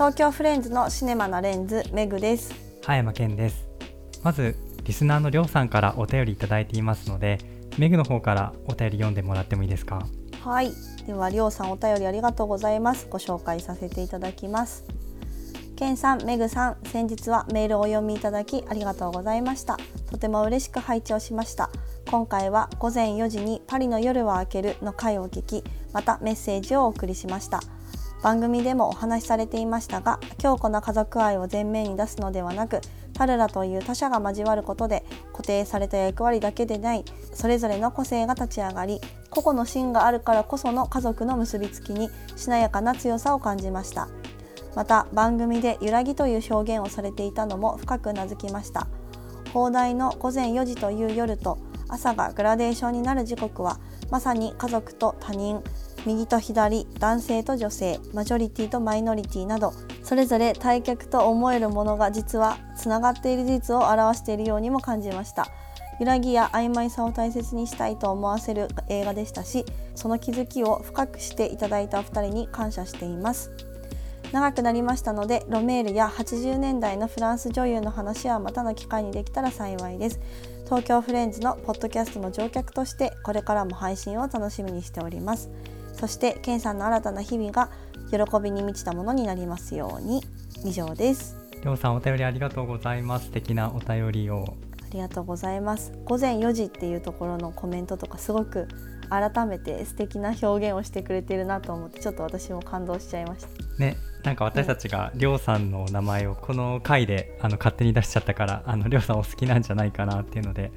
東京フレンズのシネマなレンズメグです葉山健ですまずリスナーのりょうさんからお便りいただいていますのでメグの方からお便り読んでもらってもいいですか？はいではりょうさんお便りありがとうございますご紹介させていただきますケンさん、メグさん、先日はメールをお読みいただきありがとうございました。とても嬉しく拝聴しました。今回は午前4時にパリの夜は明けるの回を聞き、またメッセージをお送りしました。番組でもお話しされていましたが、強固な家族愛を前面に出すのではなく、彼らという他者が交わることで固定された役割だけでないそれぞれの個性が立ち上がり個々の芯があるからこその家族の結びつきにしなやかな強さを感じました。また番組で揺らぎという表現をされていたのも深く名付きました。放題の午前4時という夜と朝がグラデーションになる時刻はまさに家族と他人右と左男性と女性マジョリティとマイノリティなどそれぞれ対極と思えるものが実はつながっている事実を表しているようにも感じました。揺らぎや曖昧さを大切にしたいと思わせる映画でしたしその気づきを深くしていただいたお二人に感謝しています。長くなりましたのでロメールや80年代のフランス女優の話はまたの機会にできたら幸いです。東京フレンズのポッドキャストの乗客としてこれからも配信を楽しみにしております。そしてケンさんの新たな日々が喜びに満ちたものになりますように。以上です。りょうさんお便りありがとうございます。素敵なお便りを。ありがとうございます。午前4時っていうところのコメントとかすごく改めて素敵な表現をしてくれてるなと思ってちょっと私も感動しちゃいました。ねなんか私たちがりょうさんの名前をこの回であの勝手に出しちゃったからあのりょうさんお好きなんじゃないかなっていうので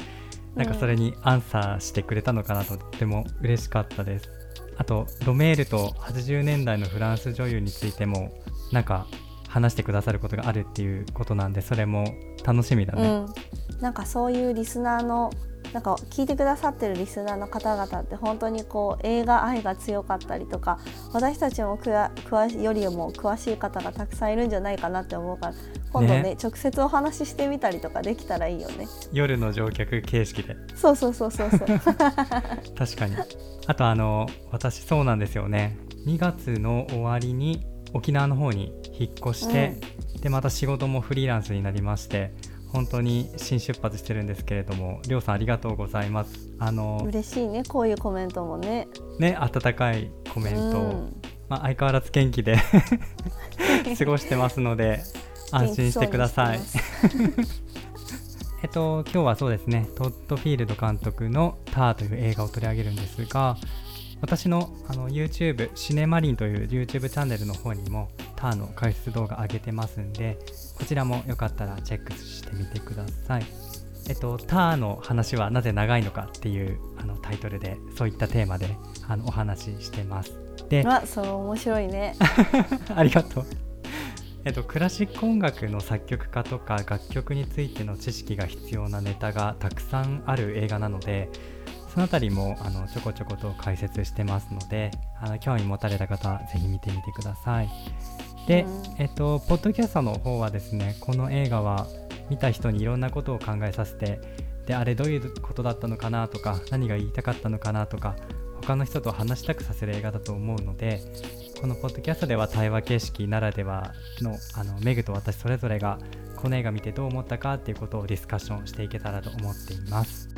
なんかそれにアンサーしてくれたのかなととても嬉しかったです。あとロメールと80年代のフランス女優についてもなんか話してくださることがあるっていうことなんでそれも楽しみだね、うん、なんかそういうリスナーのなんか聞いてくださってるリスナーの方々って本当にこう映画愛が強かったりとか私たちもくわ詳しよりも詳しい方がたくさんいるんじゃないかなって思うから今度ね、ね、直接お話ししてみたりとかできたらいいよね。夜の乗客形式で。そうそうそうそう。そう確かに。あとあの私そうなんですよね。2月の終わりに沖縄の方に引っ越して、うん、でまた仕事もフリーランスになりまして本当に新出発してるんですけれども、りょうさんありがとうございます。あの嬉しいね、こういうコメントもね。ね、温かいコメント、うん、まあ相変わらず元気で 過ごしてますので、安心してください。えっと今日はそうですね、トッドフィールド監督のターという映画を取り上げるんですが、私のあの YouTube シネマリンという YouTube チャンネルの方にもターの解説動画上げてますんでこちらもよかったらチェックしてみてください。えっとターの話はなぜ長いのかっていうあのタイトルでそういったテーマであのお話ししてます。であそう面白いね。ありがとう。えっと、クラシック音楽の作曲家とか楽曲についての知識が必要なネタがたくさんある映画なのでそのあたりもあのちょこちょこと解説してますのであの興味持たれた方はぜひ見てみてくださいで、えっと、ポッドキャストの方はですねこの映画は見た人にいろんなことを考えさせてであれどういうことだったのかなとか何が言いたかったのかなとか他の人と話したくさせる映画だと思うのでこのポッドキャストでは対話形式ならではのあのメグと私それぞれがこの映画見てどう思ったかっていうことをディスカッションしていけたらと思っています。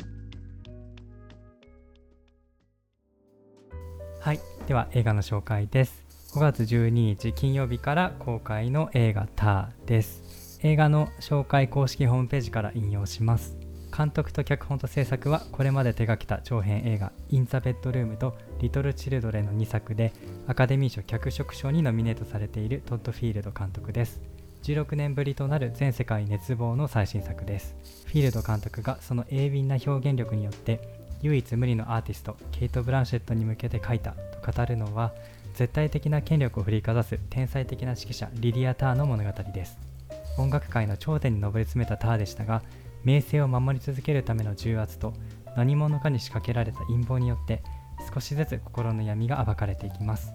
はい、では映画の紹介です。5月12日金曜日から公開の映画ターです。映画の紹介公式ホームページから引用します。監督と脚本と制作はこれまで手掛けた長編映画「イン・ザ・ベッドルーム」と「リトル・チルドレン」の2作でアカデミー賞脚色賞にノミネートされているトッド・フィールド監督です16年ぶりとなる全世界熱望の最新作ですフィールド監督がその鋭敏な表現力によって唯一無二のアーティストケイト・ブランシェットに向けて書いたと語るのは絶対的な権力を振りかざす天才的な指揮者リディア・ターの物語です。音楽界の頂点に上り詰めたターでしたが名声を守り続けるための重圧と何者かに仕掛けられた陰謀によって少しずつ心の闇が暴かれていきます。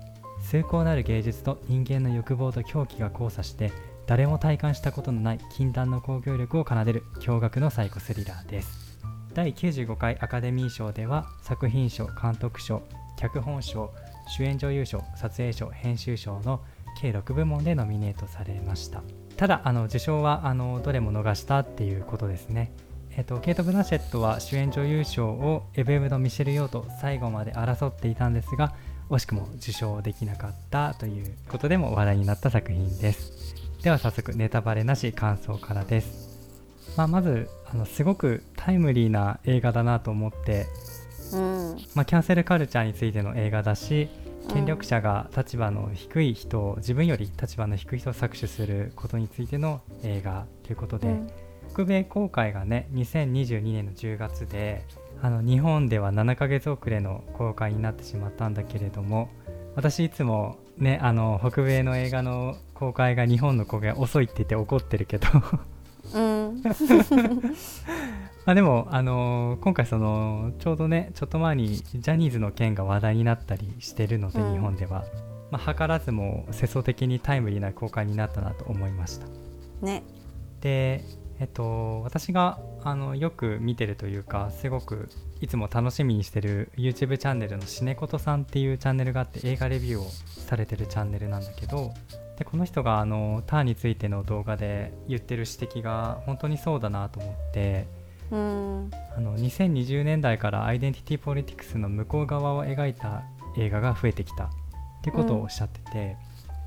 崇高なる芸術と人間の欲望と狂気が交差して誰も体感したことのない禁断の興行力を奏でる驚愕のサイコスリラーです。第95回アカデミー賞では作品賞監督賞脚本賞主演女優賞撮影賞編集賞の計6部門でノミネートされました。ただあの受賞はあのどれも逃したっていうことですね。えっと、ケイト・ブランシェットは主演女優賞をエブエブのミシェル・ヨーと最後まで争っていたんですが惜しくも受賞できなかったということでも話題になった作品です。では早速ネタバレなし感想からです、まあ、まずあのすごくタイムリーな映画だなと思って、うん。まあ、キャンセルカルチャーについての映画だし権力者が立場の低い人を自分より立場の低い人を搾取することについての映画ということで、うん。北米公開がね2022年の10月であの日本では7ヶ月遅れの公開になってしまったんだけれども私いつもねあの北米の映画の公開が日本の公開が遅いって言って怒ってるけど。うん まあでも、あのー、今回そのちょうどねちょっと前にジャニーズの件が話題になったりしてるので、うん、日本では、まあ、図らずも世相的にタイムリーな公開になったなと思いました。ね。でえっと、私があのよく見てるというかすごくいつも楽しみにしてる YouTube チャンネルのシネコトさんっていうチャンネルがあって映画レビューをされてるチャンネルなんだけどでこの人があのターンについての動画で言ってる指摘が本当にそうだなと思ってうん。あの2020年代からアイデンティティポリティクスの向こう側を描いた映画が増えてきた。ってことをおっしゃってて、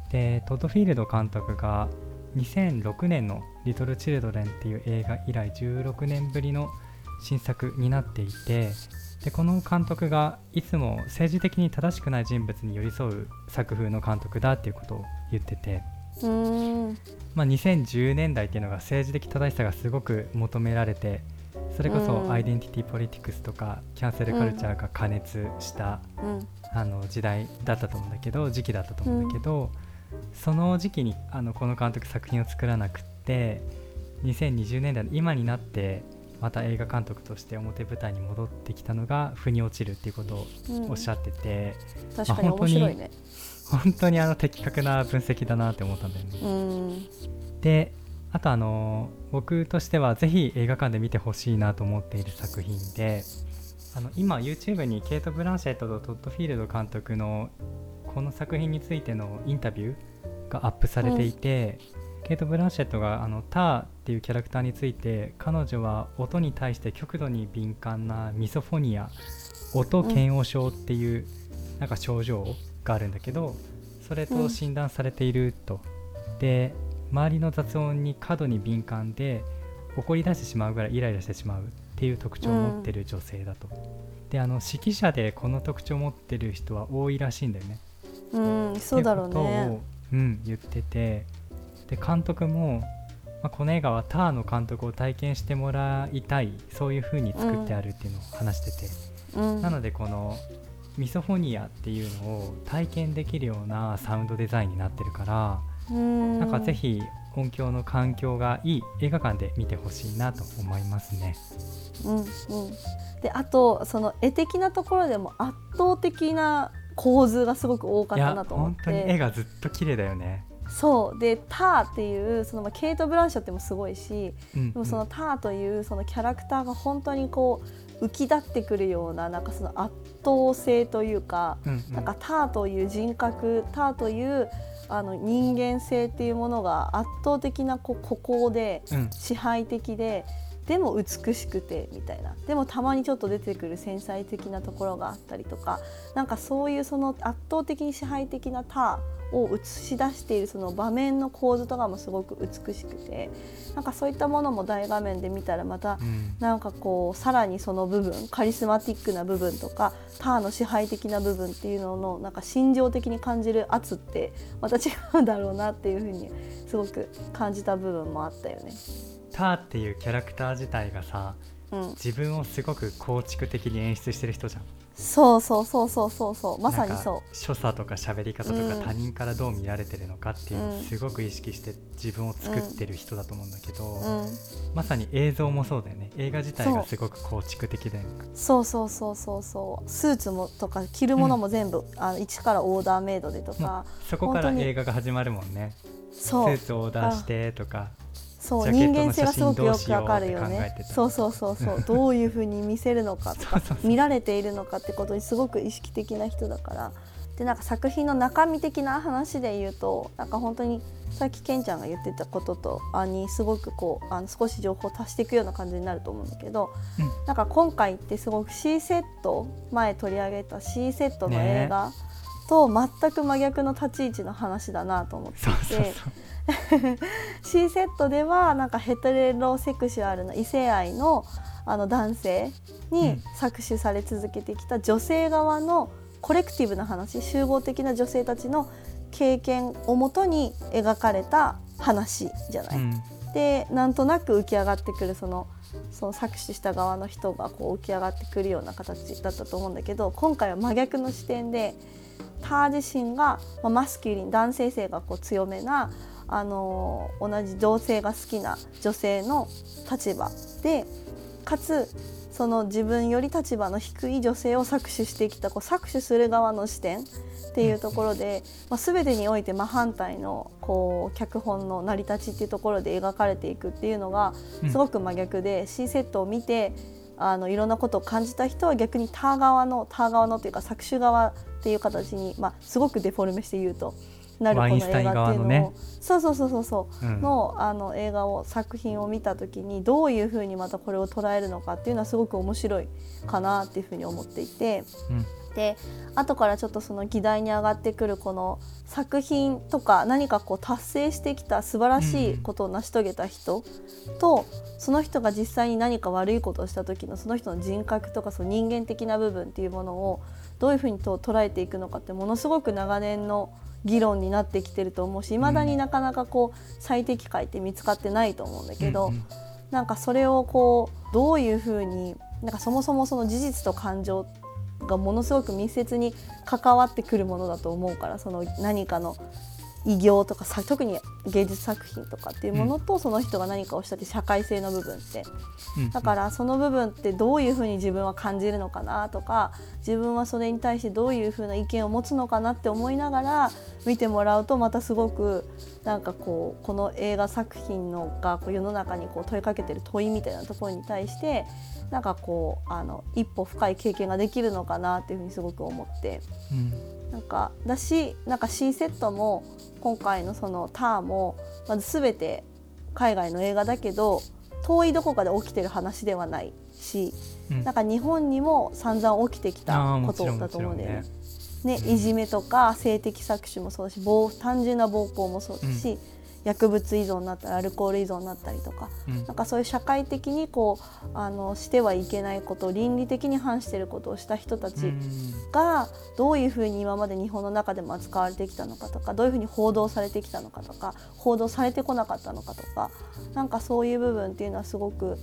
うん、でトッド・フィールド監督が2006年の「リトル・チルドレン」っていう映画以来16年ぶりの新作になっていてでこの監督がいつも政治的に正しくない人物に寄り添う作風の監督だっていうことを言ってて。まあ、2010年代っていうのが政治的正しさがすごく求められてそれこそアイデンティティポリティクスとかキャンセルカルチャーが過熱した、あの時代だったと思うんだけど時期だったと思うんだけど、その時期にあのこの監督作品を作らなくって2020年代の今になってまた映画監督として表舞台に戻ってきたのが腑に落ちるっていうことをおっしゃってて、うん、確かに面白いね。本当にあの的確な分析だなって思ったんだよね。うん、であとあの僕としてはぜひ映画館で見てほしいなと思っている作品であの今 YouTube にケイト・ブランシェットとトッド・フィールド監督のこの作品についてのインタビューがアップされていて、うん、ケイト・ブランシェットがあのターっていうキャラクターについて彼女は音に対して極度に敏感なミソフォニア音嫌悪症っていう、なんか症状があるんだけどそれと診断されていると、で周りの雑音に過度に敏感で怒り出してしまうぐらいイライラしてしまうっていう特徴を持ってる女性だと、であの指揮者でこの特徴を持ってる人は多いらしいんだよね。うんそうだろうね。うん、言ってて。で監督も、まあ、この映画はターの監督を体験してもらいたい。そういう風に作ってあるっていうのを話してて、うん、なのでこのミソフォニアっていうのを体験できるようなサウンドデザインになってるから、ん、なんかぜひ音響の環境がいい映画館で見てほしいなと思いますね。うんうん、であとその絵的なところでも圧倒的な構図がすごく多かったなと思って。本当に絵がずっと綺麗だよね。そう。で「ター」っていうその、まあ、ケイト・ブランショットもすごいし、うんうん、でもその「ター」というそのキャラクターが本当にこう浮き立ってくるようななんかその圧倒性というか、うんうん、なんか「ター」という人格「ター」というあの人間性っていうものが圧倒的なこう孤高で支配的で、でも美しくてみたいな。でもたまにちょっと出てくる繊細的なところがあったりとか。なんかそういうその圧倒的に支配的な他を映し出しているその場面の構図とかもすごく美しくて。なんかそういったものも大画面で見たらまたなんかこうさらにその部分カリスマティックな部分とか他の支配的な部分っていうののなんか心情的に感じる圧ってまた違うんだろうなっていうふうにすごく感じた部分もあったよね。ターっていうキャラクター自体がさ、うん、自分をすごく構築的に演出してる人じゃん。そうそうそうそうそうそう。まさにそう。所作とか喋り方とか他人からどう見られてるのかっていうのをすごく意識して自分を作ってる人だと思うんだけど、うん、まさに映像もそうだよね。映画自体がすごく構築的でそうそうそうそうそう。スーツもとか着るものも全部、うん、あの一からオーダーメイドでとか、そこから映画が始まるもんね。スーツオーダーしてとかそう人間性がすごくよくわかるよね。そうそうそうそう。どういうふうに見せるのかとか見られているのかってことにすごく意識的な人だから。でなんか作品の中身的な話で言うとなんか本当にさっきケンちゃんが言ってたこととあにすごくこうあの少し情報を足していくような感じになると思うんだけど、うん、なんか今回ってすごく C セット前取り上げた C セットの映画と全く真逆の立ち位置の話だなと思っていて。C セットではなんかヘテロセクシュアルな異性愛のあの男性に搾取され続けてきた女性側のコレクティブな話集合的な女性たちの経験をもとに描かれた話じゃない。うん、でなんとなく浮き上がってくるそのその搾取した側の人がこう浮き上がってくるような形だったと思うんだけど今回は真逆の視点でター自身が、まあ、マスキュリン男性性がこう強めなあの同じ同性が好きな女性の立場でかつその自分より立場の低い女性を搾取してきたこう搾取する側の視点っていうところで、まあ、全てにおいて真反対のこう脚本の成り立ちっていうところで描かれていくっていうのがすごく真逆で、うん、C セットを見てあのいろんなことを感じた人は逆にター側のター側のっていうか搾取側っていう形に、まあ、すごくデフォルメして言うとなるこの映画っていうのを、ね、そうそうそうそうのあの映画を作品を見た時にどういうふうにまたこれを捉えるのかっていうのはすごく面白いかなっていうふうに思っていて。うん。で後からちょっとその議題に上がってくるこの作品とか何かこう達成してきた素晴らしいことを成し遂げた人と、その人が実際に何か悪いことをした時のその人の人格とかその人間的な部分っていうものをどういうふうにと捉えていくのかってものすごく長年の議論になってきてると思うしいまだになかなかこう最適解って見つかってないと思うんだけど、うんうん、なんかそれをこうどういうふうになんかそもそもその事実と感情がものすごく密接に関わってくるものだと思うからその何かの偉業とかさ特に芸術作品とかっていうものと、その人が何かをしたって社会性の部分って、だからその部分ってどういうふうに自分は感じるのかなとか自分はそれに対してどういうふうな意見を持つのかなって思いながら見てもらうとまたすごくなんかこうこの映画作品のがこう世の中にこう問いかけてる問いみたいなところに対してなんかこうあの一歩深い経験ができるのかなっていうふうにすごく思って、うん、なんかだしなんか C セットも今回のそのターもまず全て海外の映画だけど遠いどこかで起きてる話ではないし、うん、なんか日本にも散々起きてきたことだと思うんだよね。ね、いじめとか性的搾取もそうだし単純な暴行もそうだし、うん薬物依存になったりアルコール依存になったりとか、うん、なんかそういう社会的にこうあのしてはいけないこと倫理的に反していることをした人たちがどういうふうに今まで日本の中でも扱われてきたのかとかどういうふうに報道されてきたのかとか報道されてこなかったのかとかなんかそういう部分っていうのはすごく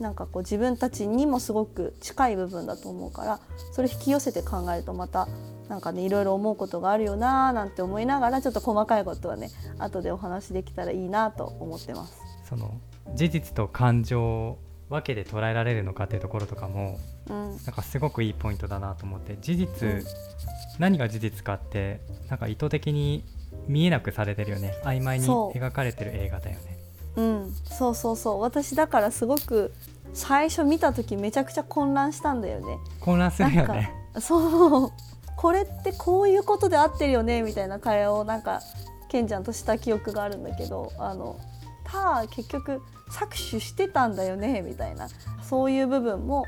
なんかこう自分たちにもすごく近い部分だと思うからそれ引き寄せて考えるとまたなんかねいろいろ思うことがあるよなーなんて思いながらちょっと細かいことはね後でお話できたらいいなと思ってます。その事実と感情を分けで捉えられるのかっていうところとかも、うん、なんかすごくいいポイントだなと思って事実、うん、何が事実かってなんか意図的に見えなくされてるよね。曖昧に描かれてる映画だよね。うん、そうそうそう。私だからすごく最初見た時めちゃくちゃ混乱したんだよね。混乱するよね。そうこれってこういうことで合ってるよね？みたいな会話をなんかケンちゃんとした記憶があるんだけどあのた結局搾取してたんだよね？みたいなそういう部分も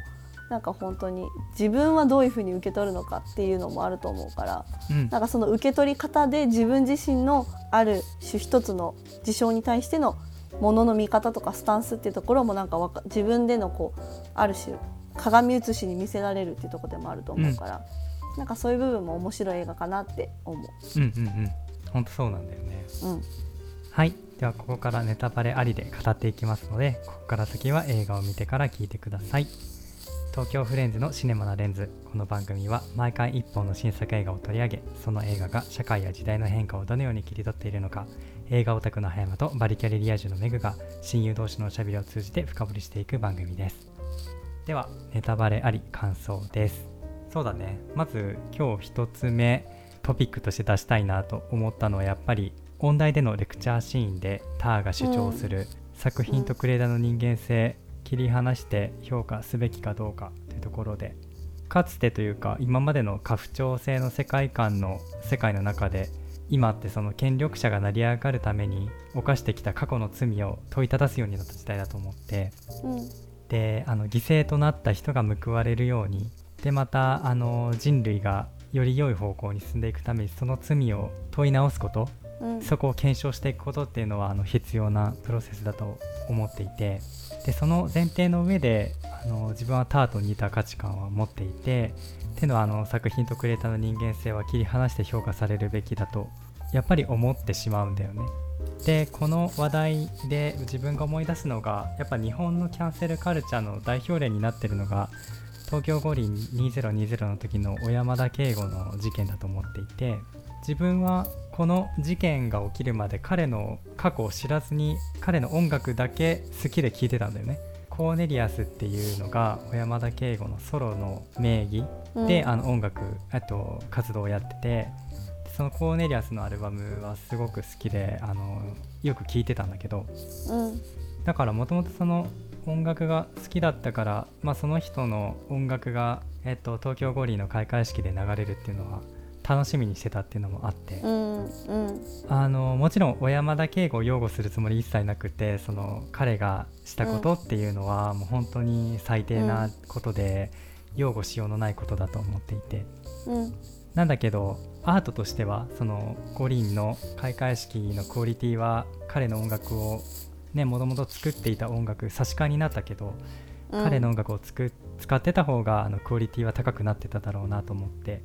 なんか本当に自分はどういうふうに受け取るのかっていうのもあると思うから、うん、なんかその受け取り方で自分自身のある種一つの事象に対してのものの見方とかスタンスっていうところもなんか自分でのこうある種鏡写しに見せられるっていうところでもあると思うから、なんかそういう部分も面白い映画かなって思う。うんうんうん。本当そうなんだよね。うん。はい。ではここからネタバレありで語っていきますので、ここから先は映画を見てから聞いてください。東京フレンズのシネマなレンズこの番組は毎回1本の新作映画を取り上げその映画が社会や時代の変化をどのように切り取っているのか映画オタクの葉山とバリキャリリア充のメグが親友同士のおしゃべりを通じて深掘りしていく番組ですではネタバレあり感想ですそうだね。まず今日1つ目トピックとして出したいなと思ったのはやっぱり音大でのレクチャーシーンでターが主張する作品とクレーダーの人間性切り離して評価すべきかどうかというところで。かつてというか今までの家父長制の世界観の世界の中で今ってその権力者が成り上がるために犯してきた過去の罪を問いただすようになった時代だと思って。うん。であの犠牲となった人が報われるようにでまたあの人類がより良い方向に進んでいくためにその罪を問い直すことうんそこを検証していくことっていうのはあの必要なプロセスだと思っていてでその前提の上であの自分はターと似た価値観を持っていてっていうのはあの作品とクリエイターの人間性は切り離して評価されるべきだとやっぱり思ってしまうんだよね。でこの話題で自分が思い出すのがやっぱ日本のキャンセルカルチャーの代表例になってるのが東京五輪2020の時の小山田圭吾の事件だと思っていて自分はこの事件が起きるまで彼の過去を知らずに彼の音楽だけ好きで聴いてたんだよね。コーネリアスっていうのが小山田圭吾のソロの名義で、あの音楽あと活動をやっててそのコーネリアスのアルバムはすごく好きであのよく聴いてたんだけどうんだからもともとその音楽が好きだったから、まあ、その人の音楽が、えっと、東京五輪の開会式で流れるっていうのは楽しみにしてたっていうのもあって、うんうん。あのもちろん小山田圭吾を擁護するつもり一切なくてその彼がしたことっていうのはもう本当に最低なことで擁護しようのないことだと思っていて。うん。なんだけどアートとしてはその五輪の開会式のクオリティは彼の音楽をねもともと作っていた音楽差し替えになったけど、彼の音楽をつく使ってた方があのクオリティは高くなってただろうなと思って。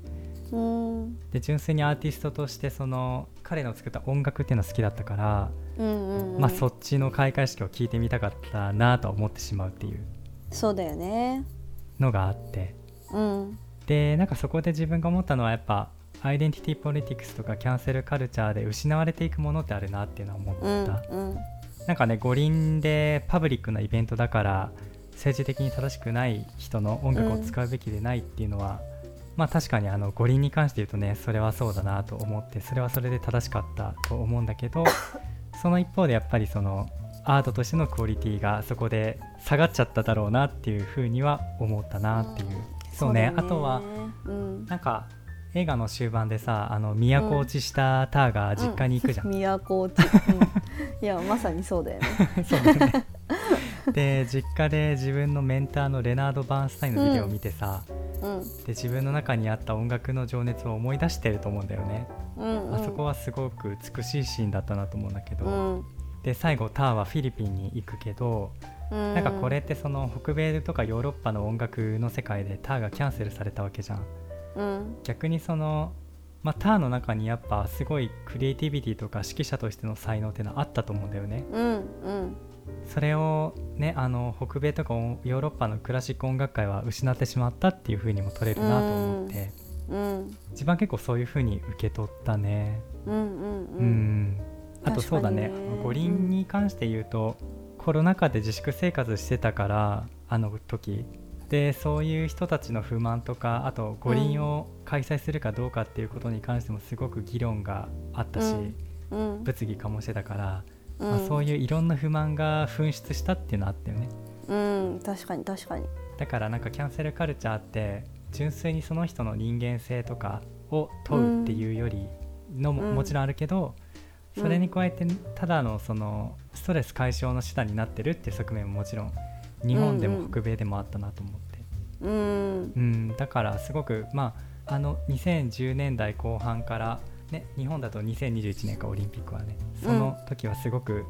うん。で純粋にアーティストとしてその彼の作った音楽っていうのは好きだったから、うんうんまあそっちの開会式を聞いてみたかったなと思ってしまうっていう。そうだよね。のがあって。うん。でなんかそこで自分が思ったのはやっぱアイデンティティポリティクスとかキャンセルカルチャーで失われていくものってあるなっていうのは思っうんた、うんなんかね五輪でパブリックなイベントだから政治的に正しくない人の音楽を使うべきでないっていうのは、まあ確かにあの五輪に関して言うとねそれはそうだなと思ってそれはそれで正しかったと思うんだけど その一方でやっぱりそのアートとしてのクオリティがそこで下がっちゃっただろうなっていうふうには思ったなっていう、そうねだあとはうん。なんか映画の終盤でさあの都落ちしたターが実家に行くじゃん、都落ち、うん、いやまさにそうだよね。そうだね。で実家で自分のメンターのレナード・バーンスタインのビデオを見てさ、うん。で自分の中にあった音楽の情熱を思い出してると思うんだよね、うんうん。あそこはすごく美しいシーンだったなと思うんだけど、うん。で最後ターはフィリピンに行くけど、うん。なんかこれってその北米とかヨーロッパの音楽の世界でターがキャンセルされたわけじゃんうん。逆にその、まあ、ターの中にやっぱすごいクリエイティビティとか指揮者としての才能っていうのはあったと思うんだよね。うんうん。それをねあの北米とかヨーロッパのクラシック音楽界は失ってしまったっていう風にも取れるなと思って。うん。自分は結構そういう風に受け取ったね。うんうんあとそうだね。五輪に関して言うと、コロナ禍で自粛生活してたからあの時でそういう人たちの不満とかあと五輪を開催するかどうかっていうことに関してもすごく議論があったし、うん。うん。物議かもしてたから、うん。まあ、そういういろんな不満が噴出したっていうのはあったよね。うん。確かに確かに。だからなんかキャンセルカルチャーって純粋にその人の人間性とかを問うっていうよりのも,、うん。もちろんあるけどそれに加えてただのそのストレス解消の手段になってるっていう側面ももちろん日本でも北米でもあったなと思って、うんうん。だからすごくまああの2010年代後半から、ね、日本だと2021年かオリンピックはねその時はすごく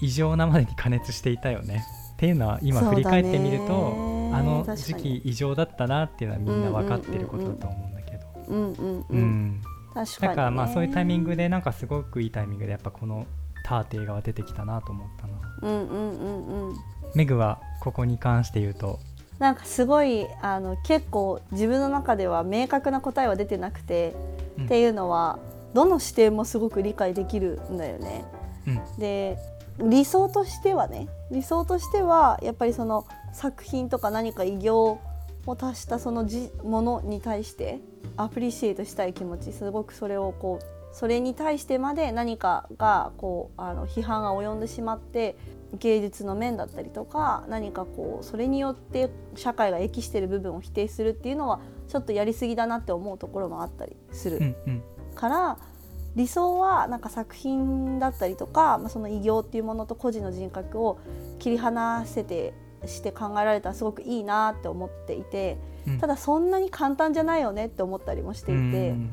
異常なまでに加熱していたよね。っていうのは今振り返ってみると、あの時期異常だったなっていうのはみんな分かってることだと思うんだけど。うんうんううん。ん。確かだからまあそういうタイミングでなんかすごくいいタイミングでやっぱこのターって映画は出てきたなと思ったな。うんうんうんうんメグはここに関して言うと、なんかすごいあの結構自分の中では明確な答えは出てなくて、うん。っていうのはどの視点もすごく理解できるんだよね。うん。で理想としてはね理想としてはやっぱりその作品とか何か偉業を達したそのじものに対してアプリシエイトしたい気持ちすごくそれをこうそれに対してまで何かがこうあの批判が及んでしまって芸術の面だったりとか何かこうそれによって社会が益してる部分を否定するっていうのはちょっとやりすぎだなって思うところもあったりする、から理想はなんか作品だったりとか、まあ、その偉業っていうものと個人の人格を切り離せてして考えられたらすごくいいなって思っていて、うんただそんなに簡単じゃないよねって思ったりもしていて。うん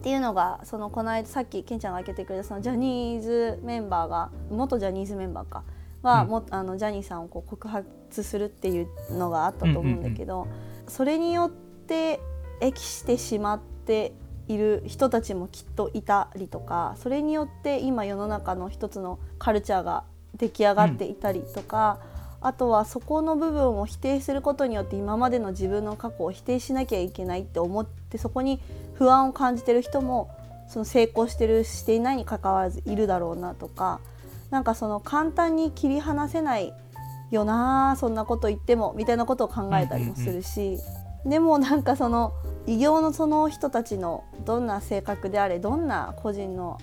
っていうのがそのこの間さっきケンちゃんが挙げてくれたそのジャニーズメンバーが元ジャニーズメンバーかが、うん。もあのジャニーさんをこう告発するっていうのがあったと思うんだけど、それによって益してしまっている人たちもきっといたりとかそれによって今世の中の一つのカルチャーが出来上がっていたりとか、あとはそこの部分を否定することによって今までの自分の過去を否定しなきゃいけないって思ってそこに不安を感じてる人もその成功してるしていないにかかわらずいるだろうなとかなんかその簡単に切り離せないよなそんなこと言ってもみたいなことを考えたりもするし、でもなんかその異形のその人たちのどんな性格であれどんな個人の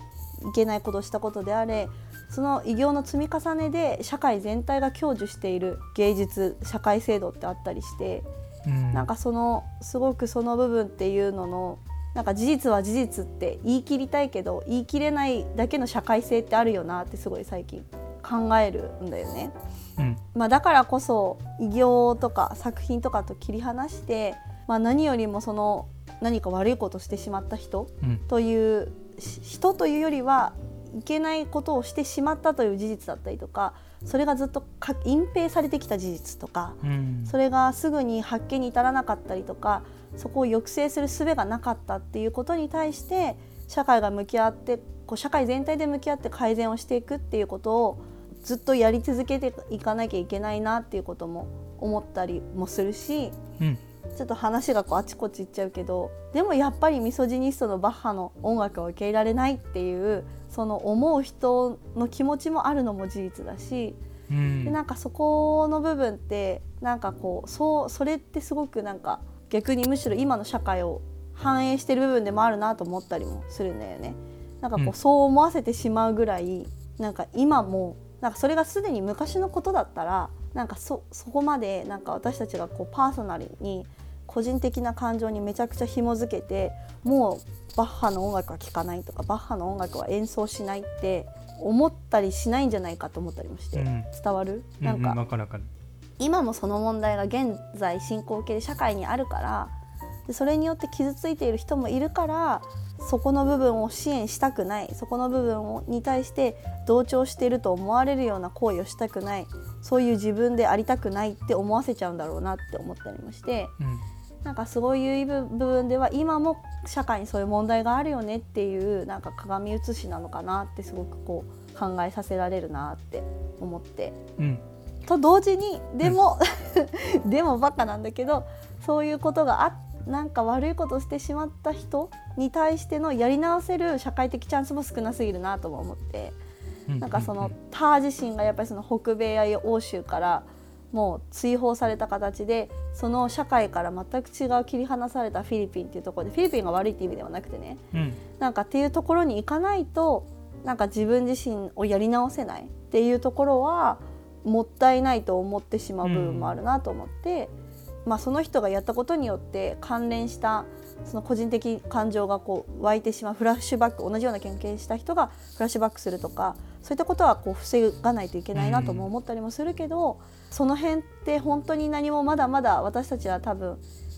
いけないことをしたことであれその異形の積み重ねで社会全体が享受している芸術社会制度ってあったりしてうん。なんかそのすごくその部分っていうののなんか事実は事実って言い切りたいけど言い切れないだけの社会性ってあるよなってすごい最近考えるんだよね。うん。まあ、だからこそ偉業とか作品とかと切り離して、まあ、何よりもその何か悪いことをしてしまった人うん。というし人というよりはいけないことをしてしまったという事実だったりとかそれがずっとか隠蔽されてきた事実とかうん。それがすぐに発見に至らなかったりとかそこを抑制する術がなかったっていうことに対して社会が向き合ってこう社会全体で向き合って改善をしていくっていうことをずっとやり続けていかなきゃいけないなっていうことも思ったりもするしうん。ちょっと話がこうあちこち行っちゃうけどでもやっぱりミソジニストのバッハの音楽を受け入れられないっていうその思う人の気持ちもあるのも事実だしうん。でなんかそこの部分ってなんかこうそうそれってすごくなんか逆にむしろ今の社会を反映してる部分でもあるなと思ったりもするんだよね。なんかこう、うん。そう思わせてしまうぐらいなんか今もなんかそれがすでに昔のことだったらなんかそそこまでなんか私たちがこうパーソナルに個人的な感情にめちゃくちゃ紐づけてもうバッハの音楽は聴かないとかバッハの音楽は演奏しないって思ったりしないんじゃないかと思ったりもして、うん。伝わる、うんうんなんか今もその問題が現在進行形で社会にあるからでそれによって傷ついている人もいるからそこの部分を支援したくない。そこの部分をに対して同調していると思われるような行為をしたくない。そういう自分でありたくないって思わせちゃうんだろうなって思ったりもしてうん。なんかそういう部分では今も社会にそういう問題があるよねっていうなんか鏡写しなのかなってすごくこう考えさせられるなって思って。うんと同時にでも、でもバカなんだけどそういうことがあなんか悪いことをしてしまった人に対してのやり直せる社会的チャンスも少なすぎるなとも思ってうなんかそのター自身がやっぱりその北米や欧州からもう追放された形でその社会から全く違う切り離されたフィリピンっていうところでフィリピンが悪いっていう意味ではなくてね。うん。なんかっていうところに行かないとなんか自分自身をやり直せないっていうところはもったいないと思ってしまう部分もあるなと思って、まあ、その人がやったことによって関連したその個人的感情がこう湧いてしまうフラッシュバック同じような経験した人がフラッシュバックするとかそういったことはこう防がないといけないなとも思ったりもするけど、その辺って本当に何もまだまだ私たちは多分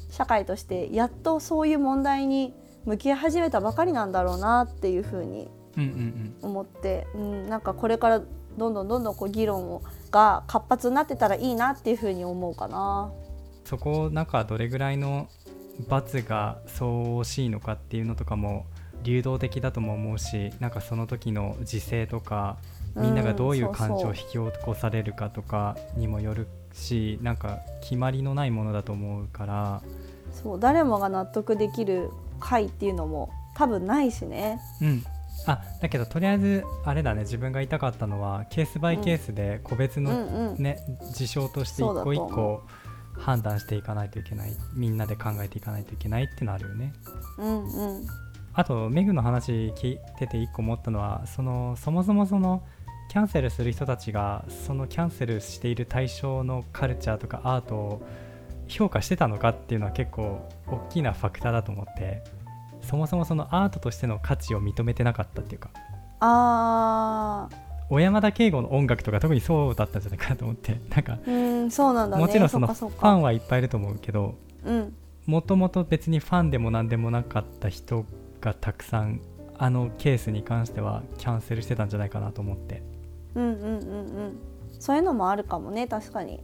社会としてやっとそういう問題に向き合い始めたばかりなんだろうなっていうふうにうんうん思って、うん、なんかこれからどんどんどんどんこう議論をが活発になってたらいいなっていうふうに思うかな。そこをなんかどれぐらいの罰が相応しいのかっていうのとかも流動的だとも思うしなんかその時の時勢とかみんながどういううん感情を引き起こされるかとかにもよるしなんか決まりのないものだと思うからそう誰もが納得できる会っていうのも多分ないしね。うんあだけどとりあえずあれだね。自分が言いたかったのはケースバイケースで個別うん。のうん。ね、事象として一個一個判断していかないといけない。みんなで考えていかないといけないってのあるよね。うんうん。あとメグの話聞いてて一個思ったのはそのそもそもそのキャンセルする人たちがそのキャンセルしている対象のカルチャーとかアートを評価してたのかっていうのは結構大きなファクターだと思ってそもそもそのアートとしての価値を認めてなかったっていうかあ小山田圭吾の音楽とか特にそうだったんじゃないかなと思って なんかーうんそうなんだね。もちろんそのファンはいっぱいいると思うけどうん。もともと別にファンでも何でもなかった人がたくさんあのケースに関してはキャンセルしてたんじゃないかなと思って。うんうんうんうん。そういうのもあるかもね確かに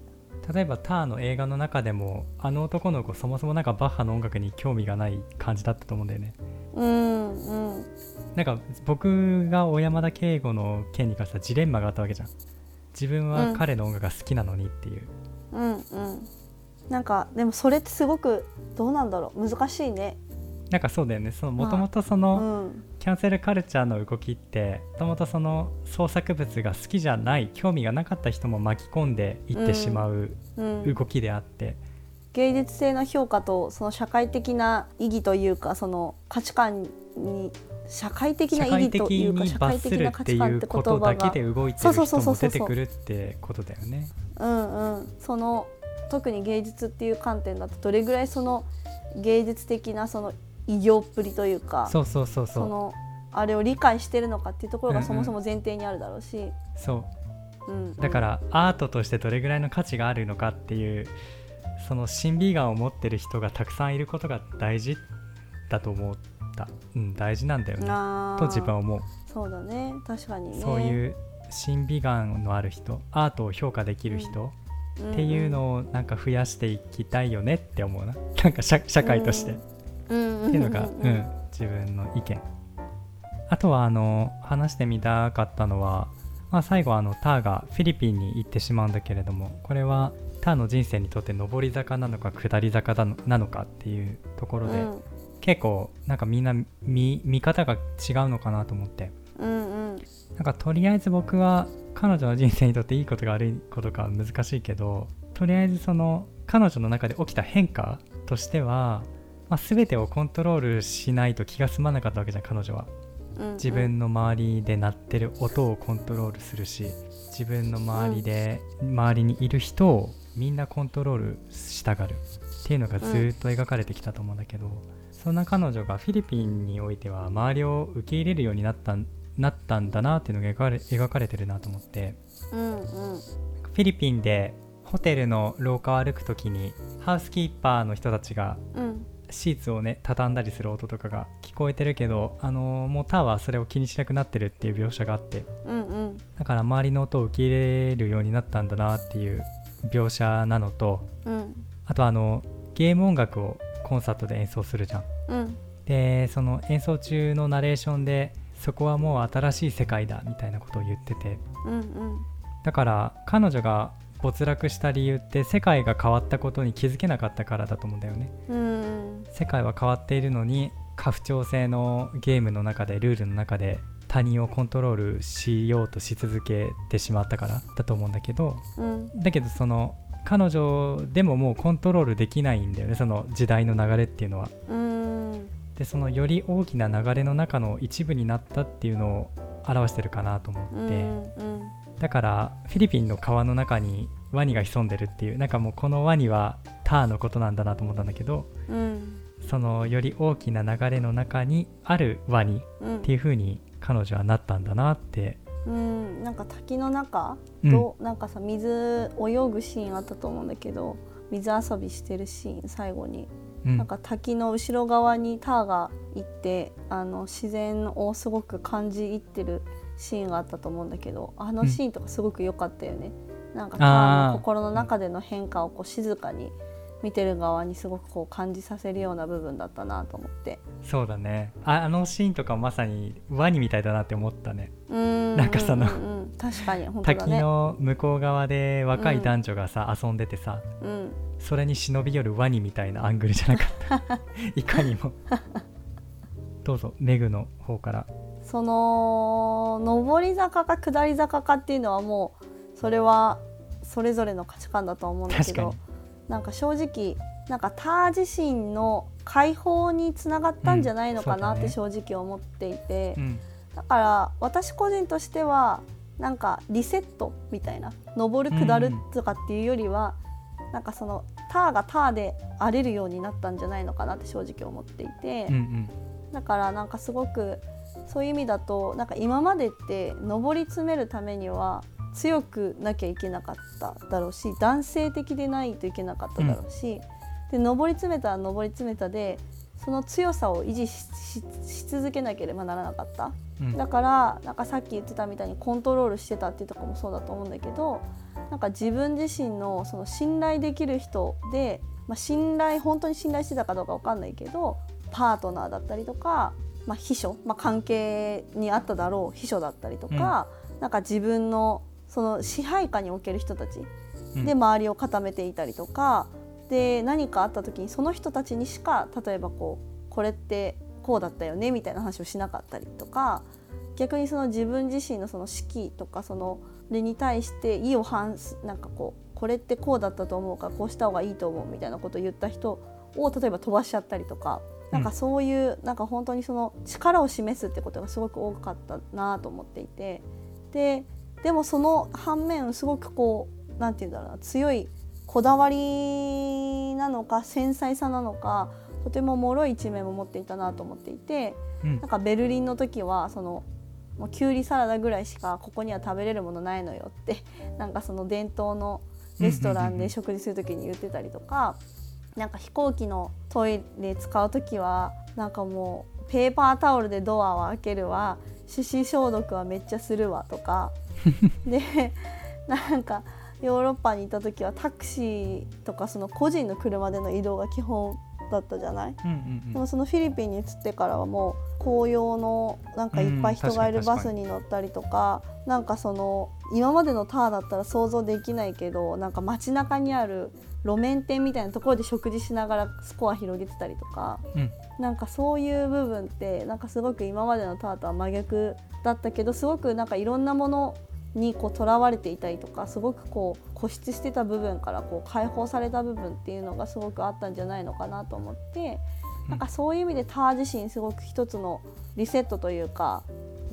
例えばターの映画の中でもあの男の子そもそもなんかバッハの音楽に興味がない感じだったと思うんだよね。うんうん。なんか僕が小山田圭吾の件に関してはジレンマがあったわけじゃん。自分は彼の音楽が好きなのにっていう、うん。うんなんかでもそれってすごくどうなんだろう。難しいね。なんかそうだよね。もともとそうのんキャンセルカルチャーの動きってもともとその創作物が好きじゃない興味がなかった人も巻き込んでいってしまううん。動きであって、芸術性の評価とその社会的な意義というかその価値観に社会的な意義と的いうかに社会的な罰するっていう価値観って言こと葉がだけで動いてそうる人そうそうそうそうも出てくるってことだよね。うんうん。その特に芸術っていう観点だとどれぐらいその芸術的なその異形っぷりというかそうそうそうそそうのあれを理解してるのかっていうところうんうん。がそもそも前提にあるだろうし、そう。うんうん。だからアートとしてどれぐらいの価値があるのかっていうその審美眼を持ってる人がたくさんいることが大事だと思った、うん、大事なんだよね。と自分は思う、そうだね。確かにね。そういう審美眼のある人アートを評価できる人、っていうのをなんか増やしていきたいよねって思うな。なんか社社会として、っうんうんていうのが、ううんん自分の意見。あとはあの話してみたかったのは、まあ、最後あのターがフィリピンに行ってしまうんだけれどもこれはターの人生にとって上り坂なのか下り坂なのかっていうところで、うん。結構なんかみんな見見方が違うのかなと思って。うんうん。なんかとりあえず僕は彼女の人生にとっていいことが悪いことかは難しいけどとりあえずその彼女の中で起きた変化としては、まあ、全てをコントロールしないと気が済まなかったわけじゃん彼女は。うん自分の周りで鳴ってる音をコントロールするし自分の周りで周りにいる人をみんなコントロールしたがるっていうのがずっと描かれてきたと思うんだけど、そんな彼女がフィリピンにおいては周りを受け入れるようになったんなったんだなっていうのが描かれ描かれてるなと思って。うんうん。フィリピンでホテルの廊下を歩く時にハウスキーパーの人たちがうんシーツをね畳んだりする音とかが聞こえてるけど、あのーもうターはそれを気にしなくなってるっていう描写があってうんうん。だから周りの音を受け入れるようになったんだなっていう描写なのとうん。あとあのゲーム音楽をコンサートで演奏するじゃん。うん。でその演奏中のナレーションでそこはもう新しい世界だみたいなことを言ってて。うんうん。だから彼女が没落した理由って世界が変わったことに気づけなかったからだと思うんだよね。うん。世界は変わっているのに過不調性のゲームの中でルールの中で他人をコントロールしようとし続けてしまったからだと思うんだけどうん。だけどその彼女でももうコントロールできないんだよねその時代の流れっていうのは。うん。でそのより大きな流れの中の一部になったっていうのを表してるかなと思うんって、うんだからフィリピンの川の中にワニが潜んでるっていうなんかもうこのワニはターのことなんだなと思ったんだけどうん。そのより大きな流れの中にあるワニうん。っていう風に彼女はなったんだなって、うん。なんか滝の中うん。と、なんかさ水泳ぐシーンあったと思うんだけど水遊びしてるシーン最後に、うん。なんか滝の後ろ側にターが行ってあの自然をすごく感じ入ってるシーンがあったと思うんだけどあのシーンとかすごく良かったよね。なんかター。の心の中での変化をこう静かに見てる側にすごくこう感じさせるような部分だったなと思って。そうだね。ああのシーンとかまさにワニみたいだなって思ったね。うん。なんかそのうんうんうん。確かに。ね。滝の向こう側で若い男女がさ、遊んでてさうん。それに忍び寄るワニみたいなアングルじゃなかった？いかにも。どうぞメグの方からその上り坂か下り坂かっていうのはもうそれはそれぞれの価値観だと思うんだけどなんか正直なんかター自身の解放につながったんじゃないのかなってうん正直思っていて、うん。だから私個人としてはなんかリセットみたいな上る下るとかっていうよりは、なんかそのターがターで荒れるようになったんじゃないのかなって正直思っていて、うんうん。だからなんかすごくそういう意味だとなんか今までって上り詰めるためには強くなきゃいけなかっただろうし男性的でないといけなかっただろうし、で上り詰めたら上り詰めたでその強さを維持ししし続けなければならなかった。うんだからなんかさっき言ってたみたいにコントロールしてたっていうとこもそうだと思うんだけどなんか自分自身のその信頼できる人で、まあ、信頼本当に信頼してたかどうかわかんないけどパートナーだったりとか、まあ、秘書、まあ、関係にあっただろう秘書だったりとか、なんか自分のその支配下における人たちうんで周りを固めていたりとかで何かあった時にその人たちにしか例えばこうこれってこうだったよねみたいな話をしなかったりとか逆にその自分自身のその指揮とかその例に対して意を反すなんかこうこれってこうだったと思うからこうした方がいいと思うみたいなことを言った人を例えば飛ばしちゃったりとか。なんかそういうなんか本当にその力を示すってことがすごく多かったなと思っていて。ででもその反面すごくこうなんて言うんだろうな強いこだわりなのか繊細さなのかとても脆い一面も持っていたなと思っていて。うん。なんかベルリンの時はそのもうきゅうりサラダぐらいしかここには食べれるものないのよってなんかその伝統のレストランで食事する時に言ってたりとかなんか飛行機のトイレ使う時はなんかもうペーパータオルでドアを開けるわ。手指消毒はめっちゃするわとか。でなんかヨーロッパにいた時はタクシーとかその個人の車での移動が基本だったじゃない？うんうんでもそのフィリピンに移ってからはもう紅葉のなんかいっぱい人がいるうんバスに乗ったりとか,、なんかその今までのターだったら想像できないけどなんか街中にある路面店みたいなところで食事しながらスコア広げてたりとかうん。なんかそういう部分ってなんかすごく今までのターとは真逆だったけどすごくなんかいろんなものにこう囚われていたりとかすごくこう固執してた部分からこう解放された部分っていうのがすごくあったんじゃないのかなと思ってなんかそういう意味でター自身すごく一つのリセットというか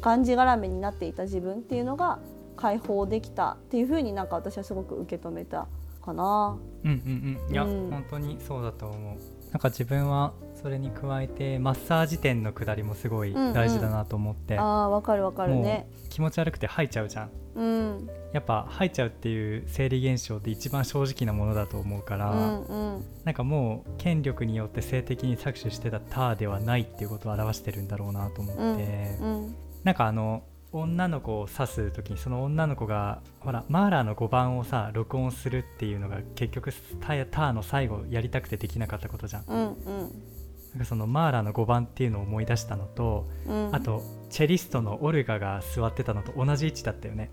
がんじがらめになっていた自分っていうのが解放できたっていうふうになんか私はすごく受け止めたかな。うんうんうん。いや、うん。本当にそうだと思う。なんか自分はそれに加えてマッサージ店の下りもすごい大事だなと思って、あーわかるわかるね。気持ち悪くて吐いちゃうじゃん。うん。やっぱ吐いちゃうっていう生理現象って一番正直なものだと思うから、うんうん。なんかもう権力によって性的に搾取してたターではないっていうことを表してるんだろうなと思って、うんなんかあの女の子を指す時にその女の子がほらマーラーの5番をさ録音するっていうのが結局ターターの最後やりたくてできなかったことじゃん。うんうんなんかそのマーラーの5番っていうのを思い出したのと、うん。あとチェリストのオルガが座ってたのと同じ位置だったよね。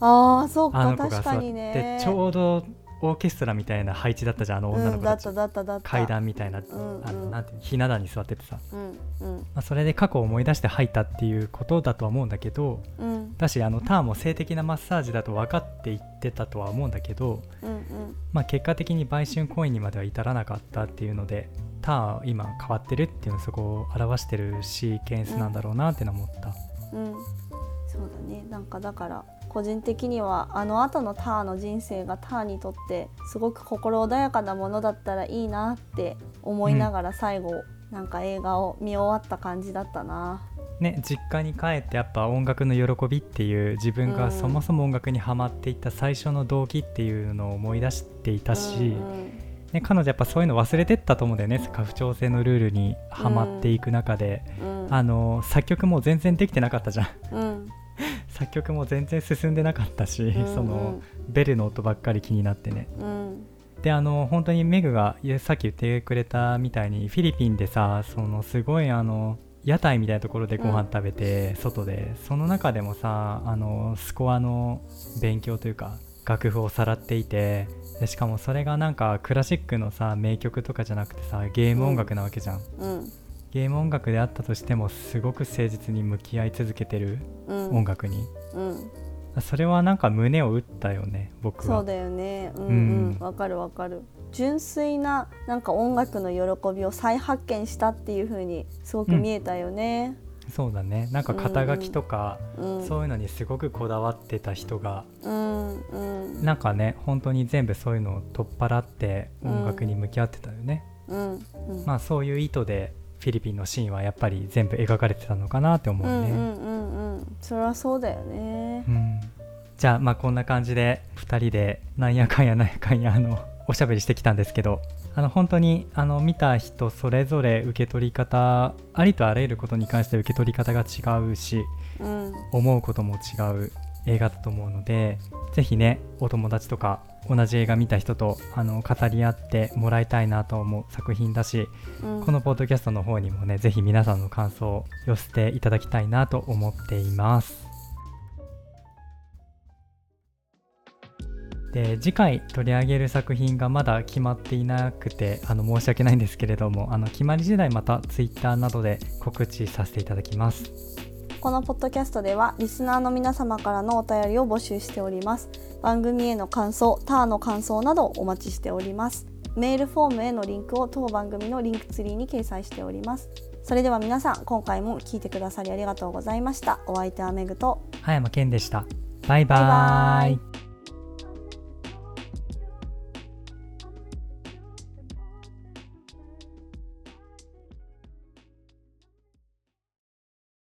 あーそうかあの子が確か座ってにね。ちょうどオーケストラみたいな配置だったじゃんあの女のうん、子ち、だったただっただった。階段みたいな、んうん。あのなんていうのひな壇に座っててさ、うんうん。まあ、それで過去を思い出して吐いたっていうことだとは思うんだけどうん。だしあのターンも性的なマッサージだと分かって言ってたとは思うんだけど、うんうん。まあ、結果的に売春行為にまでは至らなかったっていうのでターンは今変わってるっていうのをそこを表してるシーケンスなんだろうなって思った。うんそうだねなんかだから個人的にはあの後のターの人生がターにとってすごく心穏やかなものだったらいいなって思いながら最後、なんか映画を見終わった感じだったな。ね、実家に帰ってやっぱ音楽の喜びっていう自分がうんそもそも音楽にハマっていった最初の動機っていうのを思い出していたし、うんね、彼女やっぱそういうの忘れてったと思うんだよね。家父長制のルールにはまっていく中で、うん。あの作曲も全然できてなかったじゃん。うん。作曲も全然進んでなかったし、うんそのベルの音ばっかり気になってね。うん。であの本当にメグがさっき言ってくれたみたいにフィリピンでさそのすごいあの屋台みたいなところでご飯食べて、外でその中でもさあのスコアの勉強というか楽譜をさらっていてでしかもそれがなんかクラシックのさ名曲とかじゃなくてさゲーム音楽なわけじゃん、うん。ゲーム音楽であったとしてもすごく誠実に向き合い続けてるうん。音楽に、うん。それはなんか胸を打ったよね僕は。そうだよね。うん。うん。わ、かるわかる。純粋ななんか音楽の喜びを再発見したっていう風にすごく見えたよね、そうだね。なんか肩書きとか、うん、そういうのにすごくこだわってた人がうんうん。なんかね本当に全部そういうのを取っ払って音楽に向き合ってたよね、うんうんまあそういう意図でフィリピンのシーンはやっぱり全部描かれてたのかなって思うね、うんうんうんうんそれはそうだよね。うん。じゃあまあこんな感じで2人でなんやかんやなんやかんやあのおしゃべりしてきたんですけどあの本当にあの見た人それぞれ受け取り方ありとあらゆることに関して受け取り方が違うしうん。思うことも違う映画だと思うのでぜひねお友達とか同じ映画見た人とあの語り合ってもらいたいなと思う作品だしうん。このポッドキャストの方にもねぜひ皆さんの感想を寄せていただきたいなと思っていますで次回取り上げる作品がまだ決まっていなくてあの申し訳ないんですけれどもあの決まり次第また Twitter などで告知させていただきます。このポッドキャストではリスナーの皆様からのお便りを募集しております。番組への感想ターの感想などお待ちしております。メールフォームへのリンクを当番組のリンクツリーに掲載しております。それでは皆さん今回も聞いてくださりありがとうございました。お相手はメグと葉山健でした。バイババイバイイ